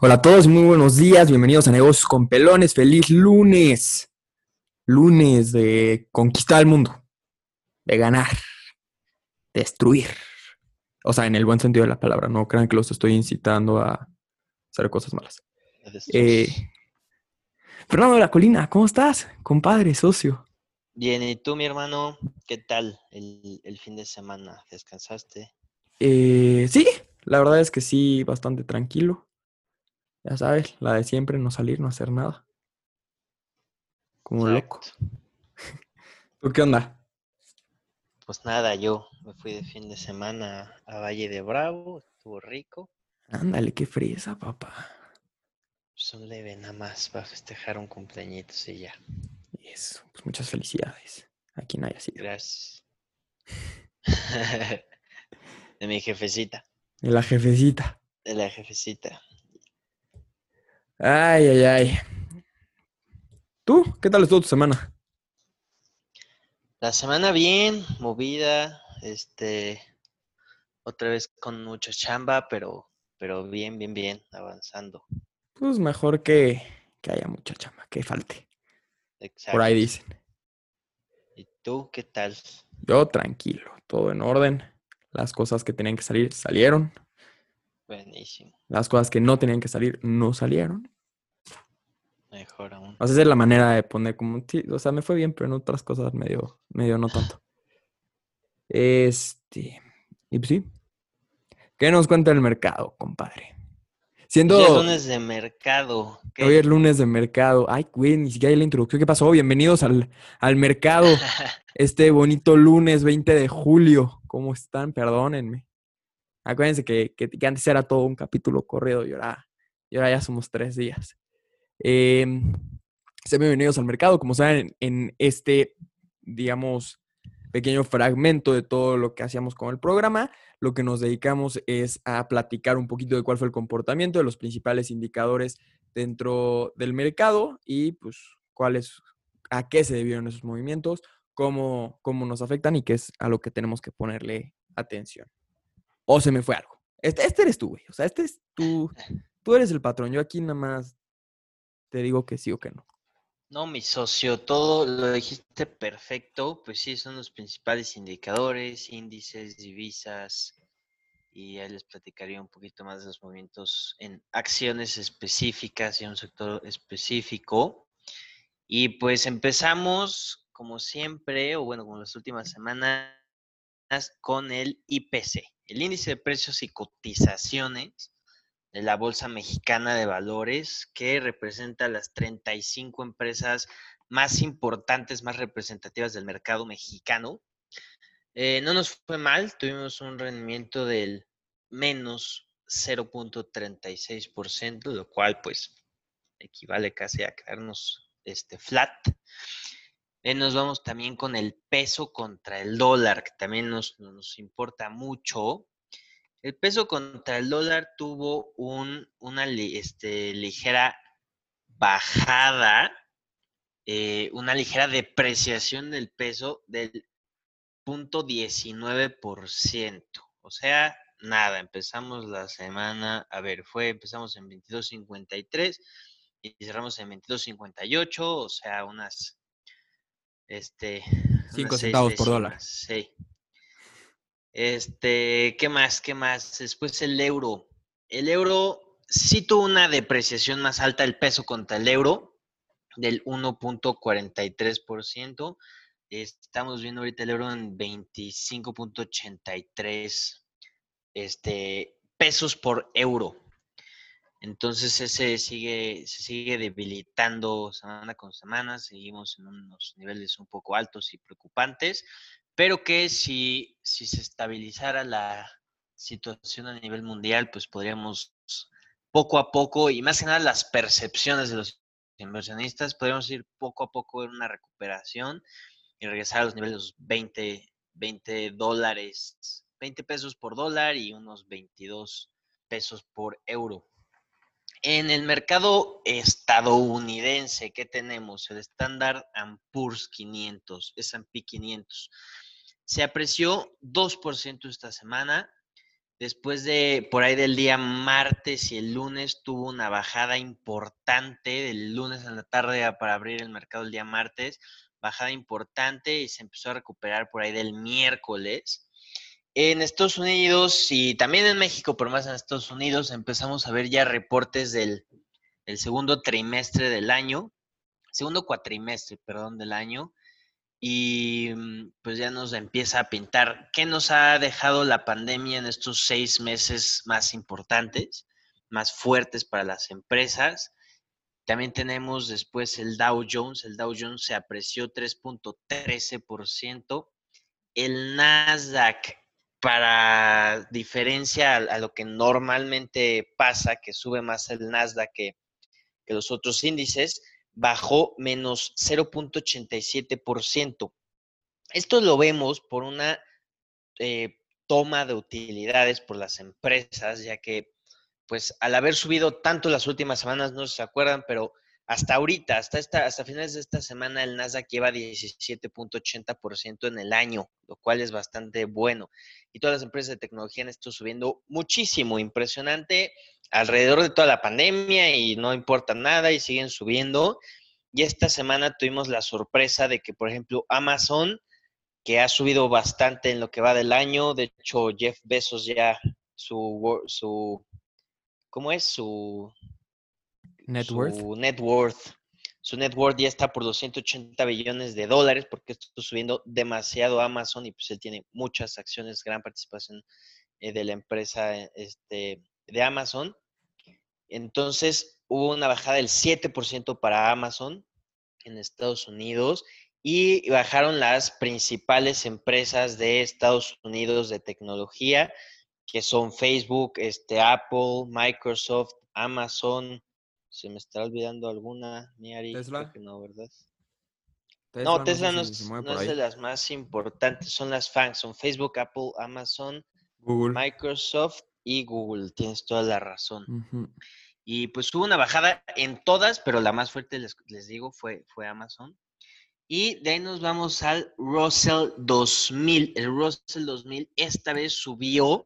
Hola a todos, muy buenos días, bienvenidos a Negocios con Pelones, feliz lunes. Lunes de conquistar el mundo, de ganar, destruir. O sea, en el buen sentido de la palabra, no crean que los estoy incitando a hacer cosas malas. Eh, Fernando de la Colina, ¿cómo estás? Compadre, socio. Bien, ¿y tú, mi hermano? ¿Qué tal el, el fin de semana? ¿Descansaste? Eh, sí, la verdad es que sí, bastante tranquilo. Ya sabes, la de siempre, no salir, no hacer nada. Como loco. ¿Tú qué onda? Pues nada, yo me fui de fin de semana a Valle de Bravo, estuvo rico. Ándale, qué fresa, papá. Son leve nada más para festejar un cumpleañito y ya. Eso, pues muchas felicidades a quien haya sido. Gracias. de mi jefecita. De la jefecita. De la jefecita. Ay, ay, ay. ¿Tú? ¿Qué tal estuvo tu semana? La semana bien, movida, este, otra vez con mucha chamba, pero, pero bien, bien, bien, avanzando. Pues mejor que, que haya mucha chamba, que falte. Exacto. Por ahí dicen. ¿Y tú qué tal? Yo tranquilo, todo en orden. Las cosas que tenían que salir salieron. Buenísimo. Las cosas que no tenían que salir no salieron. Mejor aún. O sea, esa es la manera de poner como, o sea, me fue bien, pero en otras cosas medio, medio no tanto. Este, y pues sí. ¿Qué nos cuenta el mercado, compadre? Siendo... Hoy es lunes de mercado. Hoy es lunes de mercado. Ay, güey, ni siquiera hay la introducción. ¿Qué pasó? Bienvenidos al, al mercado. este bonito lunes 20 de julio. ¿Cómo están? Perdónenme. Acuérdense que, que, antes era todo un capítulo corrido y ahora, y ahora ya somos tres días. Eh, sean bienvenidos al mercado. Como saben, en este, digamos, pequeño fragmento de todo lo que hacíamos con el programa, lo que nos dedicamos es a platicar un poquito de cuál fue el comportamiento de los principales indicadores dentro del mercado y pues cuáles, a qué se debieron esos movimientos, cómo, cómo nos afectan y qué es a lo que tenemos que ponerle atención o se me fue algo. Este, este eres tú, güey. O sea, este es tú. Tú eres el patrón. Yo aquí nada más te digo que sí o que no. No, mi socio, todo lo dijiste perfecto. Pues sí, son los principales indicadores, índices, divisas. Y ahí les platicaría un poquito más de los movimientos en acciones específicas y un sector específico. Y pues empezamos, como siempre, o bueno, como las últimas semanas, con el IPC, el índice de precios y cotizaciones de la Bolsa Mexicana de Valores, que representa las 35 empresas más importantes, más representativas del mercado mexicano. Eh, no nos fue mal, tuvimos un rendimiento del menos 0.36%, lo cual pues equivale casi a quedarnos este, flat. Eh, nos vamos también con el peso contra el dólar, que también nos, importa mucho. El peso contra el dólar tuvo un, una este, ligera bajada, eh, una ligera depreciación del peso del 0.19%. O sea, nada, empezamos la semana, a ver, fue, empezamos en 22.53 y cerramos en 22.58, o sea, unas este. 5 centavos por dólar. Sí. Este, ¿qué más? ¿Qué más? Después el euro. El euro sí tuvo una depreciación más alta el peso contra el euro del 1.43%. Estamos viendo ahorita el euro en 25.83 este, pesos por euro. Entonces ese sigue, se sigue debilitando semana con semana, seguimos en unos niveles un poco altos y preocupantes, pero que si, si se estabilizara la situación a nivel mundial, pues podríamos poco a poco, y más que nada las percepciones de los inversionistas, podríamos ir poco a poco en una recuperación y regresar a los niveles de 20, 20 dólares, 20 pesos por dólar y unos 22 pesos por euro. En el mercado estadounidense, ¿qué tenemos? El Standard Poor's 500, S&P 500. Se apreció 2% esta semana. Después de por ahí del día martes y el lunes tuvo una bajada importante del lunes en la tarde para abrir el mercado el día martes, bajada importante y se empezó a recuperar por ahí del miércoles. En Estados Unidos y también en México, pero más en Estados Unidos, empezamos a ver ya reportes del, del segundo trimestre del año, segundo cuatrimestre, perdón, del año y mm, pues ya nos empieza a pintar qué nos ha dejado la pandemia en estos seis meses más importantes, más fuertes para las empresas. También tenemos después el Dow Jones. El Dow Jones se apreció 3.13%. El Nasdaq, para diferencia a, lo que normalmente pasa, que sube más el Nasdaq que, que los otros índices, bajó menos 0.87%. Esto lo vemos por una eh, toma de utilidades por las empresas, ya que, pues, al haber subido tanto las últimas semanas, no se acuerdan, pero hasta ahorita, hasta, esta, hasta finales de esta semana, el Nasdaq lleva 17.80% en el año, lo cual es bastante bueno. Y todas las empresas de tecnología han estado subiendo muchísimo, impresionante, alrededor de toda la pandemia y no importa nada y siguen subiendo. Y esta semana tuvimos la sorpresa de que, por ejemplo, Amazon, que ha subido bastante en lo que va del año, de hecho, Jeff Bezos ya su, su ¿cómo es? Su Net worth. Su net worth. Su net worth ya está por 280 billones de dólares porque está subiendo demasiado Amazon y pues él tiene muchas acciones, gran participación eh, de la empresa este, de Amazon. Entonces hubo una bajada del 7% para Amazon en Estados Unidos y bajaron las principales empresas de Estados Unidos de tecnología, que son Facebook, este, Apple, Microsoft, Amazon, se me está olvidando alguna, Niari. Tesla. no, ¿verdad? no, Tesla no, es, de las más importantes, son las FANGs, son Facebook, Apple, Amazon, Google. Microsoft y Google. Tienes toda la razón. Y pues hubo una bajada en todas, pero la más fuerte, les, les digo, fue, fue Amazon. Y de ahí nos vamos al Russell 2000. El Russell 2000 esta vez subió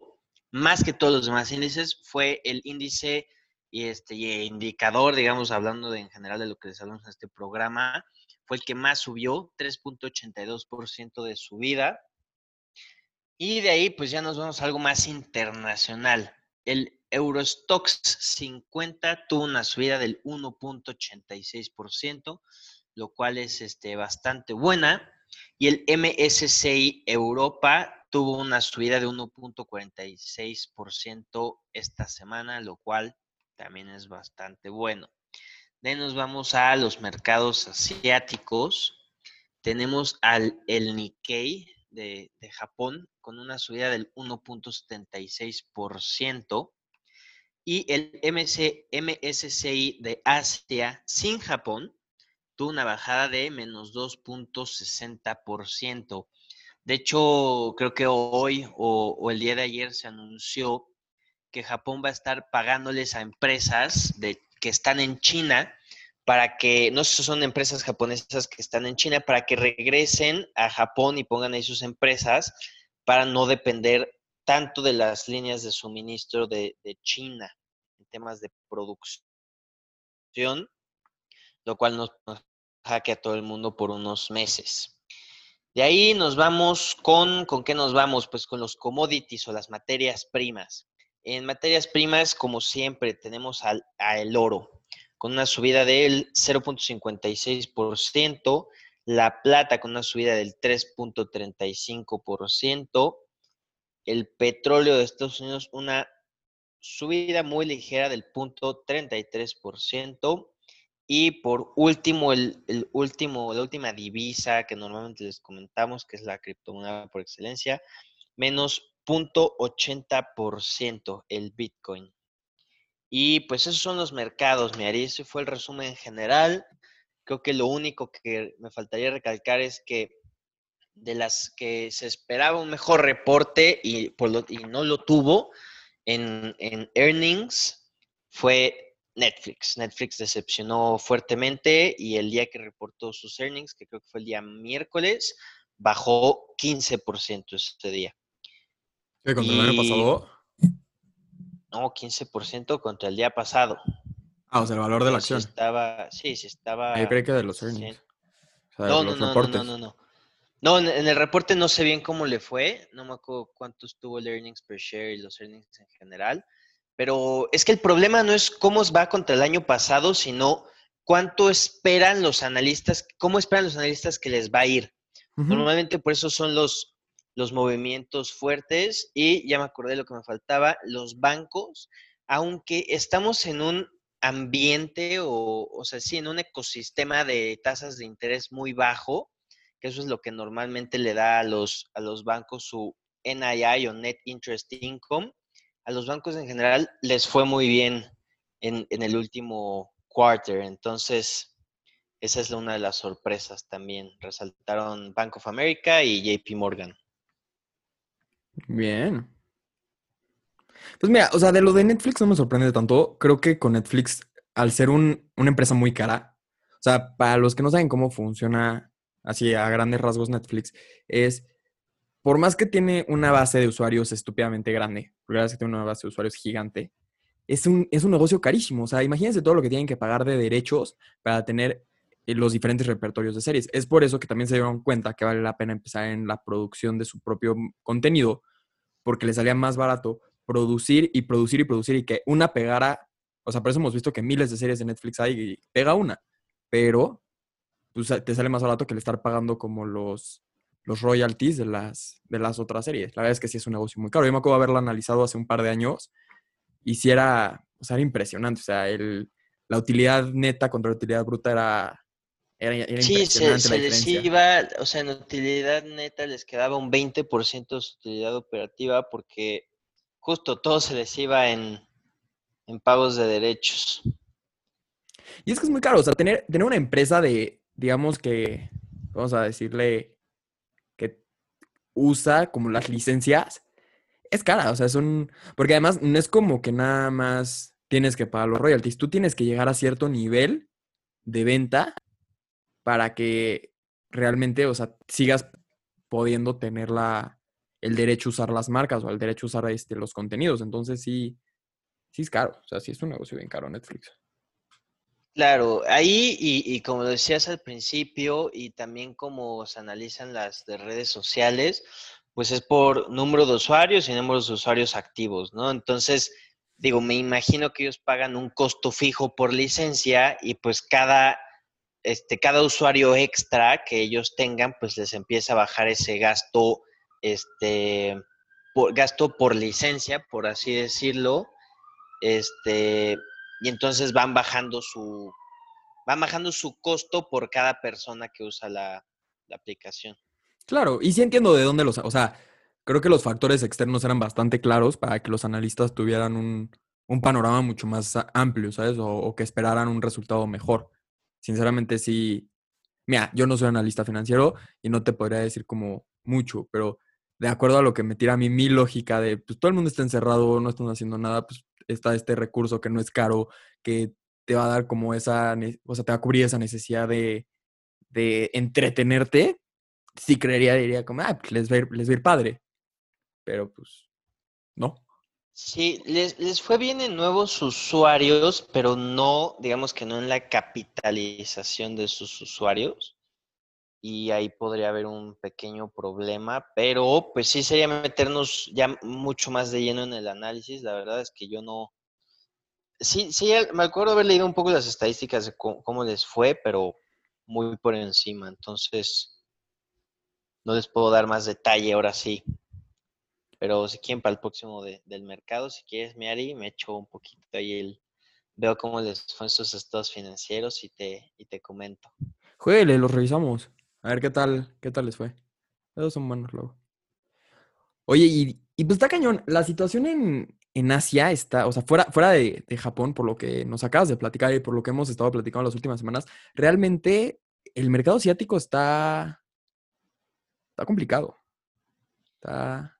más que todos los demás índices. Fue el índice y este indicador, digamos, hablando de, en general de lo que les hablamos en este programa, fue el que más subió, 3.82% de subida. Y de ahí, pues ya nos vamos a algo más internacional. El Eurostox 50 tuvo una subida del 1.86%, lo cual es este, bastante buena. Y el MSCI Europa tuvo una subida de 1.46% esta semana, lo cual también es bastante bueno. De nos vamos a los mercados asiáticos. Tenemos al el Nikkei de, Japón con una subida del 1.76% y el MSCI de Asia sin Japón tuvo una bajada de menos 2.60%. De hecho, creo que hoy o el día de ayer se anunció que Japón va a estar pagándoles a empresas que están en China para que, no sé si son empresas japonesas que están en China, para que regresen a Japón y pongan ahí sus empresas para no depender tanto de las líneas de suministro de, China en temas de producción, lo cual nos, nos hackea a todo el mundo por unos meses. De ahí nos vamos con, ¿con qué nos vamos? Pues con los commodities o las materias primas. En materias primas, como siempre, tenemos al, el oro, con una subida del 0.56%, la plata con una subida del 3.35%, el petróleo de Estados Unidos una subida muy ligera del 0.33%, y por último, el, el, último, la última divisa que normalmente les comentamos, que es la criptomoneda por excelencia, menos 0.80% el Bitcoin. Y pues esos son los mercados, mi Ese fue el resumen general. Creo que lo único que me faltaría recalcar es que de las que se esperaba un mejor reporte y, por lo, y no lo tuvo en, en earnings fue Netflix. Netflix decepcionó fuertemente y el día que reportó sus earnings, que creo que fue el día miércoles, bajó 15% ese día. ¿Qué contra el año pasado? No, 15% contra el día pasado. Ah, o sea, el valor de la Sí acción. estaba, sí, sí estaba. Ah, creí que de los sí. earnings. O sea, de No, no, no, no, no, no, no. No, en, el reporte no sé bien cómo le fue, no me acuerdo cuánto estuvo el earnings per share y los earnings en general, pero es que el problema no es cómo va contra el año pasado, sino cuánto esperan los analistas, cómo esperan los analistas que les va a ir. Normalmente por eso son los, los movimientos fuertes y ya me acordé lo que me faltaba, los bancos, aunque estamos en un ambiente o, o sea, sí, en un ecosistema de tasas de interés muy bajo, que eso es lo que normalmente le da a los, a los bancos su NII o Net Interest Income, a los bancos en general les fue muy bien en, en el último quarter, entonces esa es una de las sorpresas también. Resaltaron Bank of America y JP Morgan. Bien. Pues mira, o sea, de lo de Netflix no me sorprende tanto. Creo que con Netflix, al ser un- una empresa muy cara, o sea, para los que no saben cómo funciona así a grandes rasgos Netflix, es, por más que tiene una base de usuarios estúpidamente grande, porque la verdad es que tiene una base de usuarios gigante, es un, es un negocio carísimo. O sea, imagínense todo lo que tienen que pagar de derechos para tener los diferentes repertorios de series. Es por eso que también se dieron cuenta que vale la pena empezar en la producción de su propio contenido, porque les salía más barato producir y producir y producir y que una pegara. O sea, por eso hemos visto que miles de series de Netflix hay y pega una, pero pues, te sale más barato que el estar pagando como los, los royalties de las, de las otras series. La verdad es que sí es un negocio muy caro. Yo me acuerdo haberlo analizado hace un par de años y sí era, o sea, era impresionante. O sea, el, la utilidad neta contra la utilidad bruta era, era, era Sí, se, la se les iba, o sea, en utilidad neta les quedaba un 20% de su utilidad operativa porque justo todo se les iba en, en pagos de derechos. Y es que es muy caro, o sea, tener, tener una empresa de, digamos que, vamos a decirle, que usa como las licencias, es cara, o sea, son, porque además no es como que nada más tienes que pagar los royalties, tú tienes que llegar a cierto nivel de venta para que realmente, o sea, sigas pudiendo tener la, el derecho a usar las marcas o el derecho a usar este, los contenidos, entonces sí, sí es caro, o sea, sí es un negocio bien caro Netflix. Claro, ahí y, como decías al principio y también como se analizan las de redes sociales, pues es por número de usuarios y números de usuarios activos, ¿no? Entonces, digo, me imagino que ellos pagan un costo fijo por licencia y pues cada, este, cada usuario extra que ellos tengan, pues les empieza a bajar ese gasto, este, por, gasto por licencia, por así decirlo, este, y entonces van bajando su, van bajando su costo por cada persona que usa la, aplicación. Claro, y sí entiendo de dónde los, o sea, creo que los factores externos eran bastante claros para que los analistas tuvieran un, un panorama mucho más amplio, ¿sabes? O que esperaran un resultado mejor. Sinceramente, sí. Mira, yo no soy analista financiero y no te podría decir como mucho, pero de acuerdo a lo que me tira a mí mi lógica de, pues todo el mundo está encerrado, no están haciendo nada, pues está este recurso que no es caro, que te va a dar como esa, o sea, te va a cubrir esa necesidad de, de entretenerte sí creería, diría como, ah, pues les va a ir, les va a ir padre. Pero pues, no. Sí, les, les fue bien en nuevos usuarios, pero no, digamos que no en la capitalización de sus usuarios. Y ahí podría haber un pequeño problema, pero pues sí sería meternos ya mucho más de lleno en el análisis. La verdad es que yo no. Sí, sí, me acuerdo haber leído un poco las estadísticas de cómo, cómo les fue, pero muy por encima. Entonces, no les puedo dar más detalle ahora sí. Pero si quieren para el próximo de- del mercado, si quieres, Miari, me echo un poquito ahí el. Veo cómo les en sus estados financieros y te, y te comento. Jueguele, los revisamos. A ver qué tal, qué tal les fue. Esos son buenos luego. Oye, y, y pues está cañón. La situación en, en Asia está, o sea, fuera, fuera de, de Japón, por lo que nos acabas de platicar y por lo que hemos estado platicando las últimas semanas, realmente el mercado asiático está, está complicado. Está,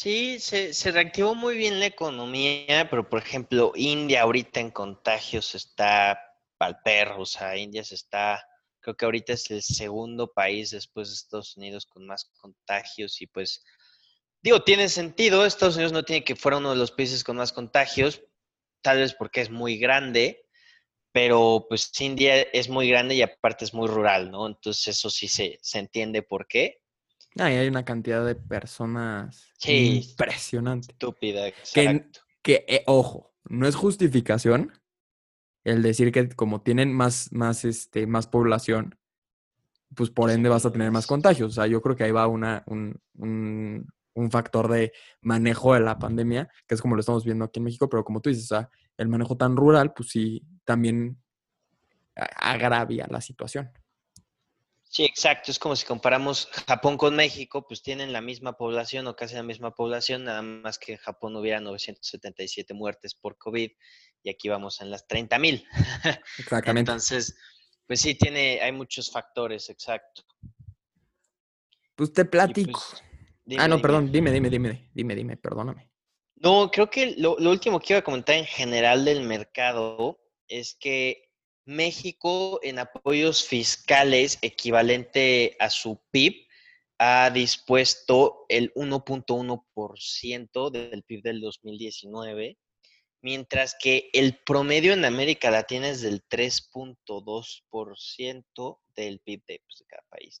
Sí, se, se reactivó muy bien la economía, pero por ejemplo, India ahorita en contagios está al perro, o sea, India se está, creo que ahorita es el segundo país después de Estados Unidos con más contagios y pues, digo, tiene sentido, Estados Unidos no tiene que fuera uno de los países con más contagios, tal vez porque es muy grande, pero pues India es muy grande y aparte es muy rural, ¿no? Entonces eso sí se, se entiende por qué. Ah, y hay una cantidad de personas impresionante. Estúpida, exacto. Que, eh, ojo, no es justificación el decir que como tienen más, más, este, más población, pues por ende vas a tener más contagios. O sea, yo creo que ahí va una, un, un, un factor de manejo de la pandemia, que es como lo estamos viendo aquí en México, pero como tú dices, o sea, el manejo tan rural, pues sí, también agravia la situación. Sí, exacto. Es como si comparamos Japón con México, pues tienen la misma población o casi la misma población, nada más que en Japón hubiera 977 muertes por COVID y aquí vamos en las 30 mil. Exactamente. Entonces, pues sí, tiene, hay muchos factores, exacto. Pues te platico. Pues, ah, no, perdón, dime, dime, dime, dime, dime, perdóname. No, creo que lo, lo último que iba a comentar en general del mercado es que México en apoyos fiscales equivalente a su PIB ha dispuesto el 1.1% del PIB del 2019, mientras que el promedio en América Latina es del 3.2% del PIB pues, de, cada país.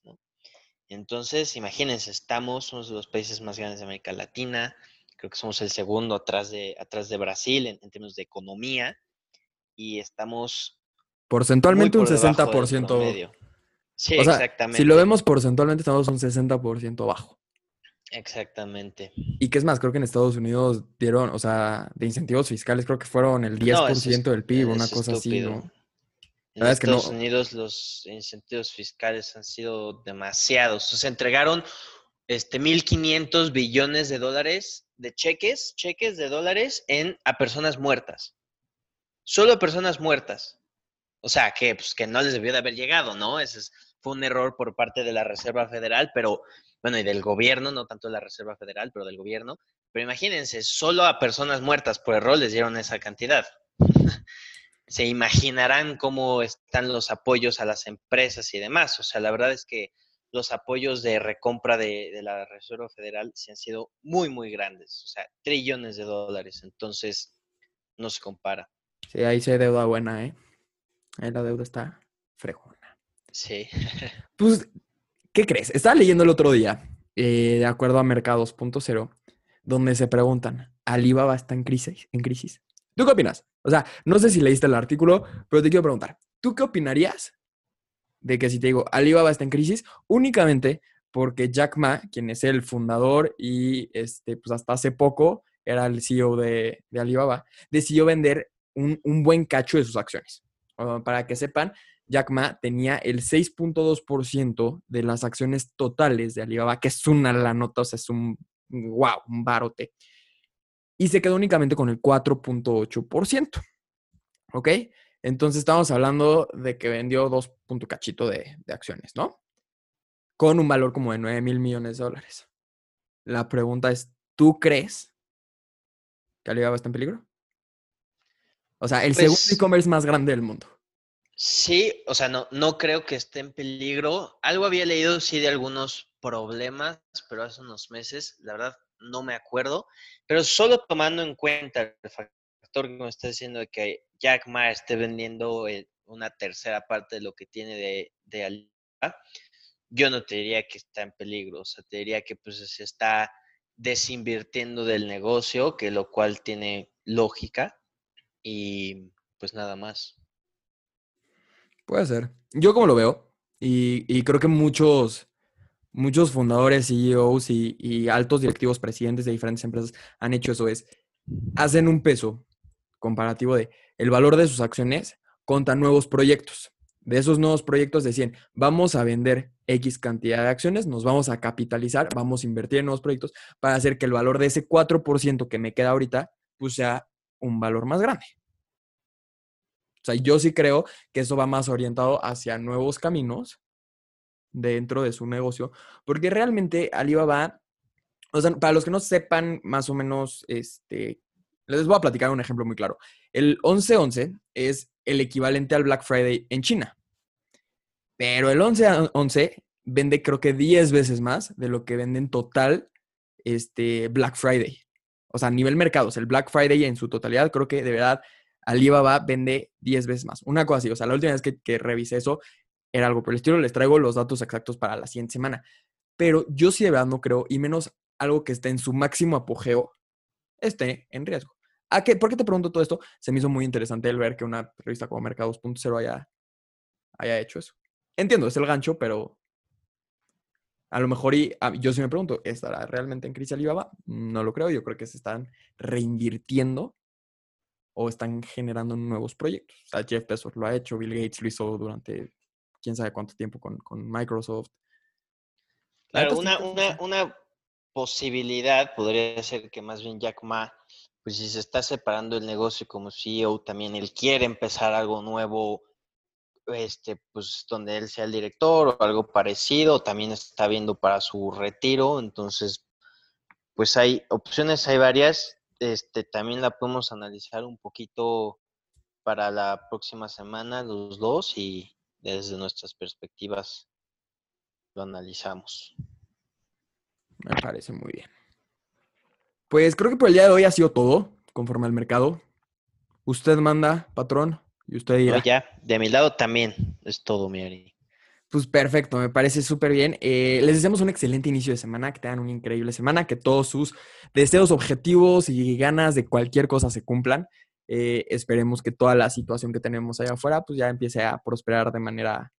Entonces, imagínense, estamos, uno de los países más grandes de América Latina, creo que somos el segundo atrás de, atrás de Brasil en términos de economía, y estamos Porcentualmente un 60%. Sí, exactamente. Si lo vemos porcentualmente, estamos un 60% bajo. Exactamente. Y qué es más, creo que en Estados Unidos dieron, o sea, de incentivos fiscales, creo que fueron el 10% del PIB, una cosa así, ¿no? En Estados Unidos los incentivos fiscales han sido demasiados. O sea, entregaron este 1.500 billones de dólares de cheques, cheques de dólares en, a personas muertas. Solo a personas muertas. O sea, que, pues, que no les debió de haber llegado, ¿no? Ese fue un error por parte de la Reserva Federal, pero, bueno, y del gobierno, no tanto de la Reserva Federal, pero del gobierno. Pero imagínense, solo a personas muertas por error les dieron esa cantidad. Se imaginarán cómo están los apoyos a las empresas y demás. O sea, la verdad es que los apoyos de recompra de, de la Reserva Federal se han sido muy, muy grandes. O sea, trillones de dólares. Entonces, no se compara. Sí, ahí se deuda buena, ¿eh? Ahí la deuda está fregona. Sí. pues, ¿qué crees? Estaba leyendo el otro día, eh, de acuerdo a Mercados.0, donde se preguntan, ¿Alibaba está en crisis, en crisis? ¿Tú qué opinas? O sea, no sé si leíste el artículo, pero te quiero preguntar, ¿tú qué opinarías de que si te digo, Alibaba está en crisis únicamente porque Jack Ma, quien es el fundador y este, pues hasta hace poco era el CEO de, Alibaba, decidió vender un, un, buen cacho de sus acciones. Ah, para que sepan, Jack Ma tenía el 6.2% de las acciones totales de Alibaba, que es una la nota, o sea, es un wow, un barote. Y se quedó únicamente con el 4.8%. ¿Ok? Entonces estamos hablando de que vendió 2 cachito de, de acciones, ¿no? Con un valor como de 9 mil millones de dólares. La pregunta es, ¿tú crees que Alibaba está en peligro? O sea, el segundo pues e-commerce más grande del mundo. Sí, o sea, no, no creo que esté en peligro. Algo había leído, sí, de algunos problemas, pero hace unos meses, la verdad, no me acuerdo. Pero solo tomando en cuenta el factor que me está diciendo de que Jack Ma esté vendiendo una tercera parte de lo que tiene de, de Alibaba, yo no te diría que está en peligro. O sea, te diría que pues se está desinvirtiendo del negocio, que lo cual tiene lógica y pues nada más. Puede ser. Yo como lo veo, y, creo que muchos, muchos fundadores, CEOs y, y, altos directivos, presidentes de diferentes empresas han hecho eso, es, hacen un peso comparativo de el valor de sus acciones contra nuevos proyectos. De esos nuevos proyectos decían, vamos a vender X cantidad de acciones, nos vamos a capitalizar, vamos a invertir en nuevos proyectos para hacer que el valor de ese 4% que me queda ahorita, pues sea un valor más grande. O sea, yo sí creo que eso va más orientado hacia nuevos caminos dentro de su negocio, porque realmente Alibaba, o sea, para los que no sepan más o menos, este, les voy a platicar un ejemplo muy claro. El 11-11 es el equivalente al Black Friday en China, pero el 11-11 vende creo que 10 veces más de lo que vende en total este Black Friday. O sea, a nivel mercados, el Black Friday en su totalidad, creo que de verdad Alibaba vende 10 veces más. Una cosa así, o sea, la última vez que, que revisé eso era algo por el estilo, les traigo los datos exactos para la siguiente semana. Pero yo sí de verdad no creo, y menos algo que esté en su máximo apogeo, esté en riesgo. ¿A qué? ¿Por qué te pregunto todo esto? Se me hizo muy interesante el ver que una revista como Mercados.0 haya, haya hecho eso. Entiendo, es el gancho, pero a lo mejor y, yo sí me pregunto, ¿estará realmente en crisis Alibaba? No lo creo, yo creo que se están reinvirtiendo o están generando nuevos proyectos. O sea, Jeff Bezos lo ha hecho, Bill Gates lo hizo durante quién sabe cuánto tiempo con, con Microsoft. Claro, una, una, una, posibilidad podría ser que más bien Jack Ma, pues si se está separando el negocio como CEO, también él quiere empezar algo nuevo, este, pues donde él sea el director o algo parecido, también está viendo para su retiro, entonces, pues hay opciones, hay varias, este, también la podemos analizar un poquito para la próxima semana los dos y desde nuestras perspectivas lo analizamos. Me parece muy bien. Pues creo que por el día de hoy ha sido todo, conforme al mercado. Usted manda, patrón, y usted dirá. ya, de mi lado también es todo, mi Pues perfecto, me parece súper bien. Eh, les deseamos un excelente inicio de semana, que tengan una increíble semana, que todos sus deseos, objetivos y ganas de cualquier cosa se cumplan. Eh, esperemos que toda la situación que tenemos allá afuera, pues ya empiece a prosperar de manera,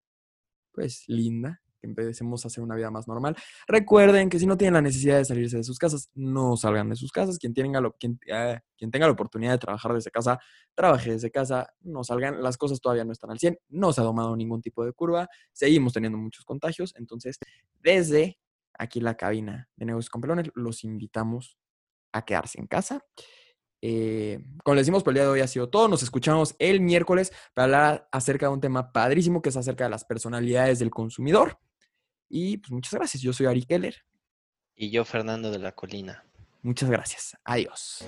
pues, linda que empecemos a hacer una vida más normal. Recuerden que si no tienen la necesidad de salirse de sus casas, no salgan de sus casas. Quien tenga, lo, quien, tenga la oportunidad de trabajar desde casa, trabaje desde casa, no salgan. Las cosas todavía no están al 100, no se ha domado ningún tipo de curva, seguimos teniendo muchos contagios. Entonces, desde aquí la cabina de negocios con pelones, los invitamos a quedarse en casa. Eh, como les decimos, por el día de hoy ha sido todo. Nos escuchamos el miércoles para hablar acerca de un tema padrísimo que es acerca de las personalidades del consumidor. Y pues muchas gracias. Yo soy Ari Keller. Y yo, Fernando de la Colina. Muchas gracias. Adiós.